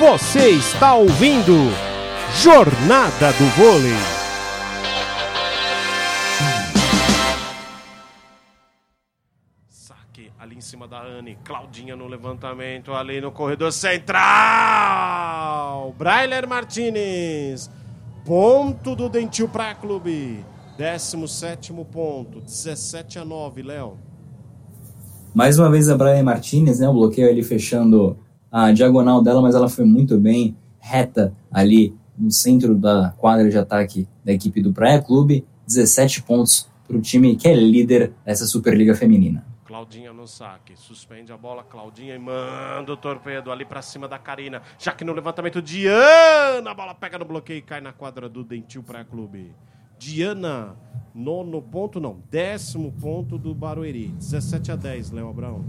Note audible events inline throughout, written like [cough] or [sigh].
Você está ouvindo Jornada do Vôlei. Saque ali em cima da Anne. Claudinha no levantamento, ali no corredor central. Brailer Martinez. Ponto do Dentil Praia Clube. 17 ponto. 17 a 9, Léo. Mais uma vez a Brian Martinez, né? O bloqueio ali fechando a diagonal dela, mas ela foi muito bem reta ali no centro da quadra de ataque da equipe do Praia Clube. 17 pontos para o time que é líder dessa Superliga Feminina. Claudinha no saque, suspende a bola, Claudinha e manda o torpedo ali para cima da Karina. Já que no levantamento, Diana, a bola pega no bloqueio e cai na quadra do Dentil Praia Clube. Diana, nono ponto, não, décimo ponto do Barueri. 17 a 10, Léo Abrão.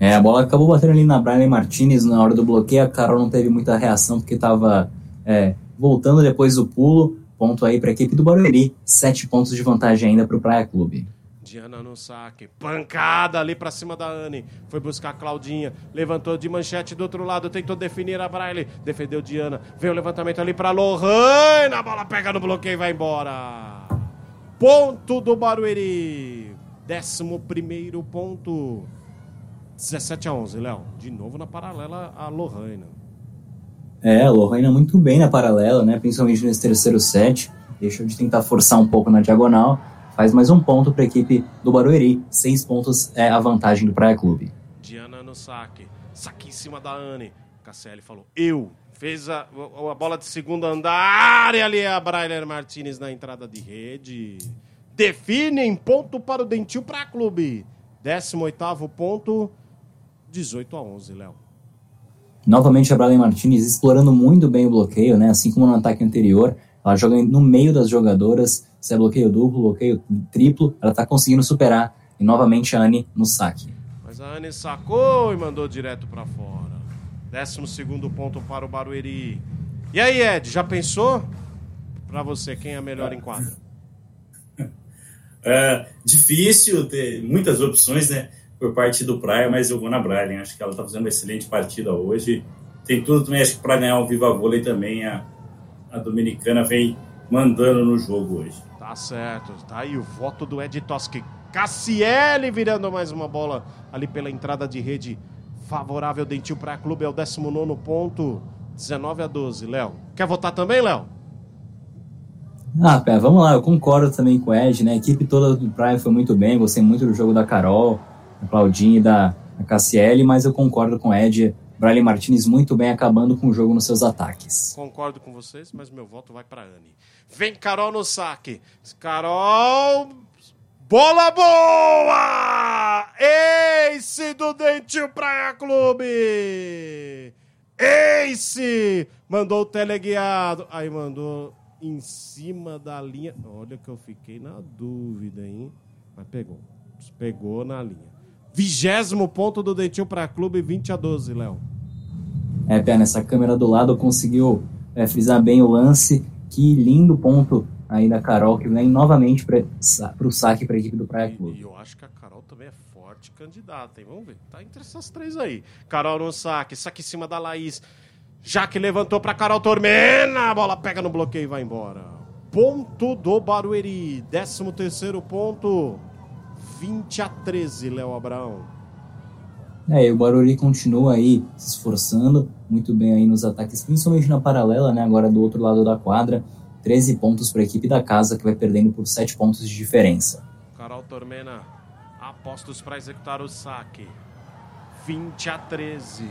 É, a bola acabou batendo ali na Brian Martinez na hora do bloqueio. A Carol não teve muita reação porque estava é, voltando depois do pulo. Ponto aí para a equipe do Barueri. Sete pontos de vantagem ainda para o Praia Clube. Diana no saque. Pancada ali para cima da Anne. Foi buscar a Claudinha. Levantou de manchete do outro lado. Tentou definir a Braille. Defendeu Diana. Veio o levantamento ali para Lohane. A bola pega no bloqueio e vai embora. Ponto do Barueri. Décimo primeiro ponto 17 a 11, Léo. De novo na paralela a Lohane. É, a Lohane muito bem na paralela, né? Principalmente nesse terceiro set. Deixou de tentar forçar um pouco na diagonal. Faz mais um ponto para a equipe do Barueri. Seis pontos é a vantagem do Praia Clube. Diana no saque. Saque em cima da Anne. Casselli falou, eu. Fez a, a bola de segundo andar e ali é a Brailer Martinez na entrada de rede. Define em ponto para o Dentil Praia Clube. 18º ponto 18 a 11, Léo. Novamente a Brian Martinez explorando muito bem o bloqueio, né? Assim como no ataque anterior, ela joga no meio das jogadoras, se é bloqueio duplo, bloqueio triplo, ela está conseguindo superar. E novamente a Anne no saque. Mas a Anne sacou e mandou direto para fora. 12 ponto para o Barueri. E aí, Ed, já pensou? Para você, quem é a melhor em quadra? [laughs] É difícil ter muitas opções, né? Por parte do Praia, mas eu vou na Brian. Acho que ela está fazendo uma excelente partida hoje. Tem tudo também, acho que para ganhar o Viva Vôlei também a, a Dominicana vem mandando no jogo hoje. Tá certo, tá aí o voto do Ed Toschi. Cassiele virando mais uma bola ali pela entrada de rede favorável Dentil Praia Clube, é o 19 ponto, 19 a 12. Léo, quer votar também, Léo? Ah, pé, vamos lá, eu concordo também com o Ed, né? A equipe toda do Praia foi muito bem, gostei muito do jogo da Carol da Claudinha e da, Cassiele, mas eu concordo com o Ed. Briley Martinez muito bem acabando com o jogo nos seus ataques. Concordo com vocês, mas meu voto vai para Anne. Vem Carol no saque. Carol. Bola boa! Ace do Dentil Praia Clube! Ace! Mandou o teleguiado. Aí mandou em cima da linha. Olha que eu fiquei na dúvida, hein? Mas pegou. Pegou na linha. Vigésimo ponto do Dentil para Clube, 20 a 12, Léo. É, Pé, nessa câmera do lado conseguiu é, frisar bem o lance. Que lindo ponto aí da Carol, que vem novamente para o saque para a equipe do Praia Clube. E eu acho que a Carol também é forte candidata, hein? Vamos ver. Tá entre essas três aí. Carol no saque, saque em cima da Laís. Já que levantou para Carol Tormena, a bola pega no bloqueio e vai embora. Ponto do Barueri, 13 terceiro ponto 20 a 13, Léo Abraão. É, e o Barueri continua aí se esforçando muito bem aí nos ataques, principalmente na paralela, né? Agora do outro lado da quadra. 13 pontos para a equipe da casa, que vai perdendo por 7 pontos de diferença. Carol Tormena, apostos para executar o saque. 20 a 13.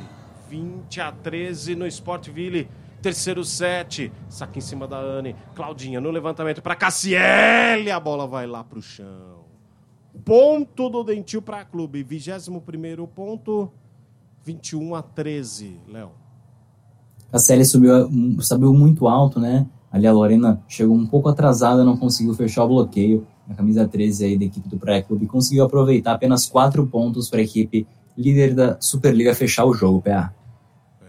20 a 13 no Sportville. Terceiro set. Saque em cima da Anne. Claudinha no levantamento para Cassiele. A bola vai lá para o chão. Ponto do Dentil para clube. 21 ponto, 21 a 13, Léo. A série subiu, subiu muito alto, né? Ali a Lorena chegou um pouco atrasada, não conseguiu fechar o bloqueio. A camisa 13 aí da equipe do Praia Clube conseguiu aproveitar apenas 4 pontos para a equipe líder da Superliga fechar o jogo, PA.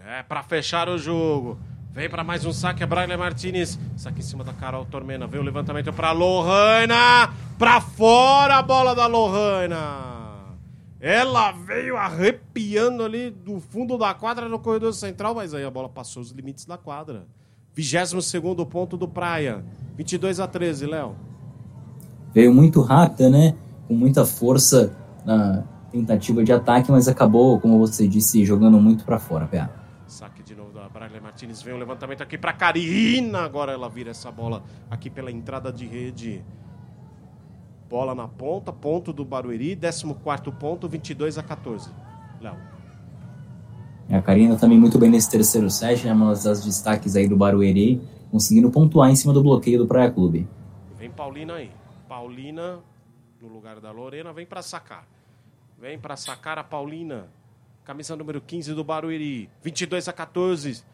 É, para fechar o jogo. Vem para mais um saque, a Braille Martinez. Saque em cima da Carol Tormena. Vem o levantamento para Lohana. Para fora a bola da Lohana. Ela veio arrepiando ali do fundo da quadra no corredor central, mas aí a bola passou os limites da quadra. 22 ponto do Praia. 22 a 13, Léo. Veio muito rápida, né? Com muita força na tentativa de ataque, mas acabou, como você disse, jogando muito para fora, PA. Saque de novo da Braille Martinez. Vem o levantamento aqui para Karina. Agora ela vira essa bola aqui pela entrada de rede. Bola na ponta, ponto do Barueri, 14 ponto, 22 a 14. Léo. A Karina também muito bem nesse terceiro set, né? Uma das destaques aí do Barueri, conseguindo pontuar em cima do bloqueio do Praia Clube. Vem Paulina aí. Paulina no lugar da Lorena, vem para sacar. Vem para sacar a Paulina. Camisa número 15 do Barueri. 22 a 14.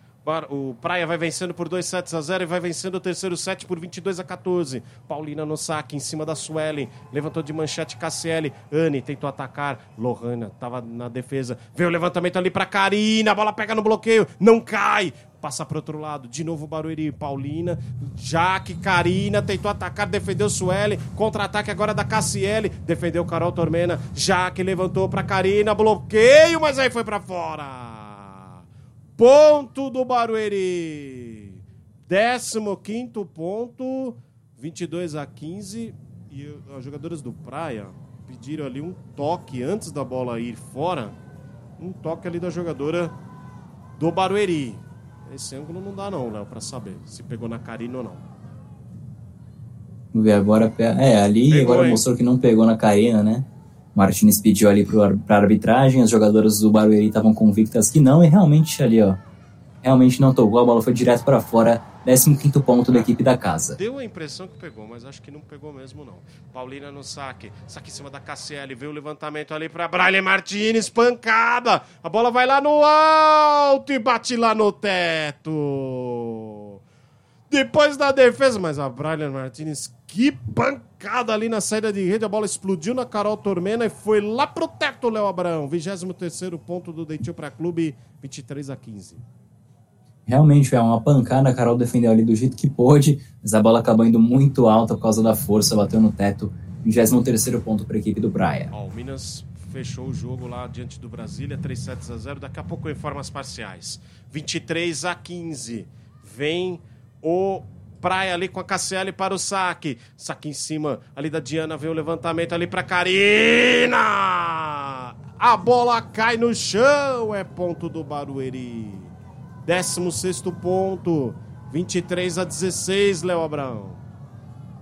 O Praia vai vencendo por 2 sets a 0 e vai vencendo o terceiro set por 22 a 14. Paulina no saque, em cima da Suelen. Levantou de manchete Cassiele. Anne tentou atacar. Lohana estava na defesa. Veio o levantamento ali para Karina. A bola pega no bloqueio. Não cai. Passa para outro lado. De novo Barueri. Paulina. Jaque, Karina. Tentou atacar. Defendeu Suelen. Contra-ataque agora da Cassiele. Defendeu Carol Tormena. Jaque levantou para Karina. Bloqueio, mas aí foi para fora. Ponto do Barueri. 15 ponto, 22 a 15. E as jogadoras do Praia pediram ali um toque antes da bola ir fora. Um toque ali da jogadora do Barueri. Esse ângulo não dá não, Léo, para saber se pegou na Karina ou não. Vamos ver agora. É, ali pegou, agora hein? mostrou que não pegou na Karina, né? Martins pediu ali para arbitragem, as jogadoras do Barueri estavam convictas que não, e realmente ali, ó, realmente não tocou, a bola foi direto para fora, 15 ponto da equipe da casa. Deu a impressão que pegou, mas acho que não pegou mesmo não. Paulina no saque, saque em cima da Cassiele, veio o levantamento ali para Braille Martinez, pancada, a bola vai lá no alto e bate lá no teto. Depois da defesa, mas a Braille Martinez, que pancada ali na saída de rede. A bola explodiu na Carol Tormena e foi lá pro teto, Léo Abrão. 23 ponto do Deitil para Clube, 23 a 15. Realmente é uma pancada. A Carol defendeu ali do jeito que pôde, mas a bola acabou indo muito alta por causa da força, bateu no teto. 23 ponto para a equipe do Praia. Ó, o Minas fechou o jogo lá diante do Brasília, 3 sets a 0. Daqui a pouco em formas parciais. 23 a 15. Vem o Praia ali com a Cassiele para o saque. Saque em cima ali da Diana, vem o levantamento ali para Karina. A bola cai no chão, é ponto do Barueri. 16 ponto, 23 a 16, Léo Abraão.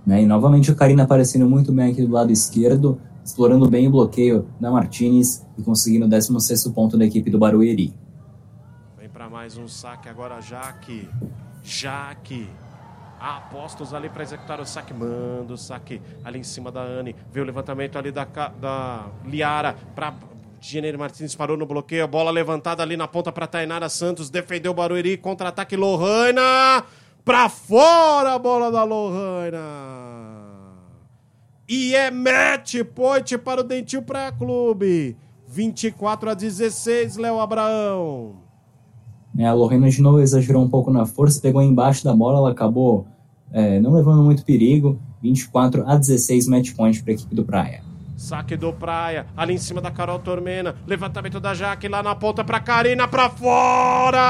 É, e novamente a Karina aparecendo muito bem aqui do lado esquerdo, explorando bem o bloqueio da Martinez e conseguindo o 16 ponto da equipe do Barueri. Vem para mais um saque agora, Jaque. Jaque. Apostos ali para executar o saque. Manda o saque ali em cima da Anne. Veio o levantamento ali da, da Liara para Jenner Martins parou no bloqueio. A bola levantada ali na ponta para Tainara Santos. Defendeu o Barueri. Contra-ataque Lohana. Para fora a bola da Lohana. E é match point para o Dentil Praia Clube. 24 a 16, Léo Abraão. É, a Lorena de novo exagerou um pouco na força, pegou embaixo da bola, ela acabou é, não levando muito perigo. 24 a 16 match point para a equipe do Praia. Saque do Praia, ali em cima da Carol Tormena. Levantamento da Jaque lá na ponta para Karina, para fora!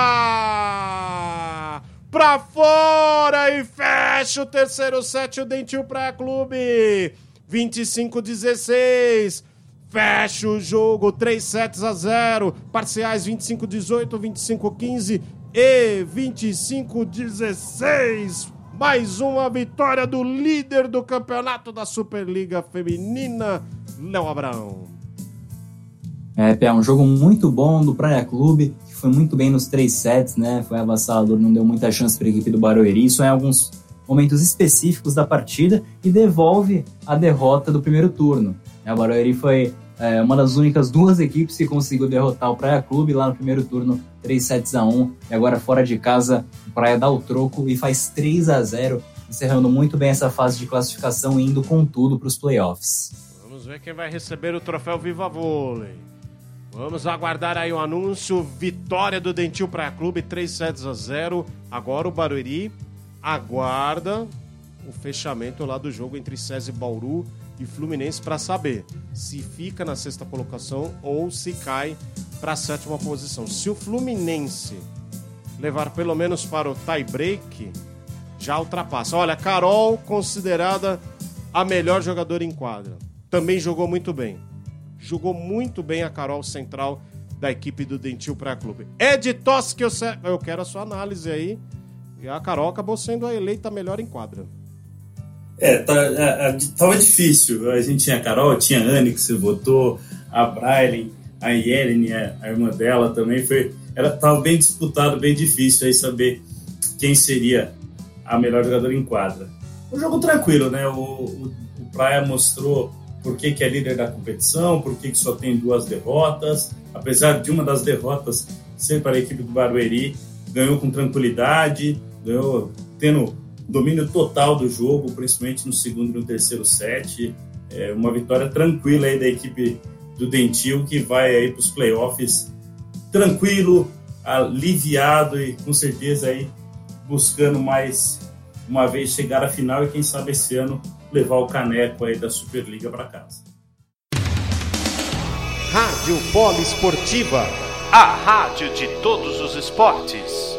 Para fora e fecha o terceiro set o Dentil Praia Clube. 25 16. Fecha o jogo, 3 sets a 0. Parciais 25-18, 25-15 e 25-16. Mais uma vitória do líder do campeonato da Superliga Feminina, Léo Abraão. É, é um jogo muito bom do Praia Clube, que foi muito bem nos três sets, né? Foi avassalador, não deu muita chance para a equipe do Barueri. Isso é alguns momentos específicos da partida e devolve a derrota do primeiro turno. A Barueri foi é uma das únicas duas equipes que conseguiu derrotar o Praia Clube lá no primeiro turno, 3 sets a 1 e agora fora de casa, o Praia dá o troco e faz 3 a 0 encerrando muito bem essa fase de classificação e indo com tudo para os playoffs. Vamos ver quem vai receber o troféu Viva Vôlei. Vamos aguardar aí o anúncio. Vitória do Dentil Praia Clube, 3 sets a 0. Agora o Barueri aguarda o fechamento lá do jogo entre César Bauru e Fluminense para saber se fica na sexta colocação ou se cai para a sétima posição. Se o Fluminense levar pelo menos para o tie break, já ultrapassa. Olha, Carol considerada a melhor jogadora em quadra. Também jogou muito bem. Jogou muito bem a Carol Central da equipe do Dentil Praia Clube. Ed Tosque, eu, eu quero a sua análise aí. E a Carol acabou sendo a eleita melhor em quadra. É, tá, a, a, tava difícil. A gente tinha a Carol, tinha a Anne que você votou, a Braille, a Yelene, a, a, irmã dela também. Foi, era, tava bem disputado, bem difícil aí saber quem seria a melhor jogadora em quadra. Um jogo tranquilo, né? O, o, o Praia mostrou por que, que é líder da competição, por que, que só tem duas derrotas. Apesar de uma das derrotas ser para a equipe do Barueri, ganhou com tranquilidade, ganhou tendo domínio total do jogo, principalmente no segundo e no terceiro set. É uma vitória tranquila aí da equipe do Dentil, que vai aí para os playoffs tranquilo, aliviado e com certeza aí buscando mais uma vez chegar à final e quem sabe esse ano levar o caneco aí da Superliga para casa. Rádio Polo Esportiva, a rádio de todos os esportes.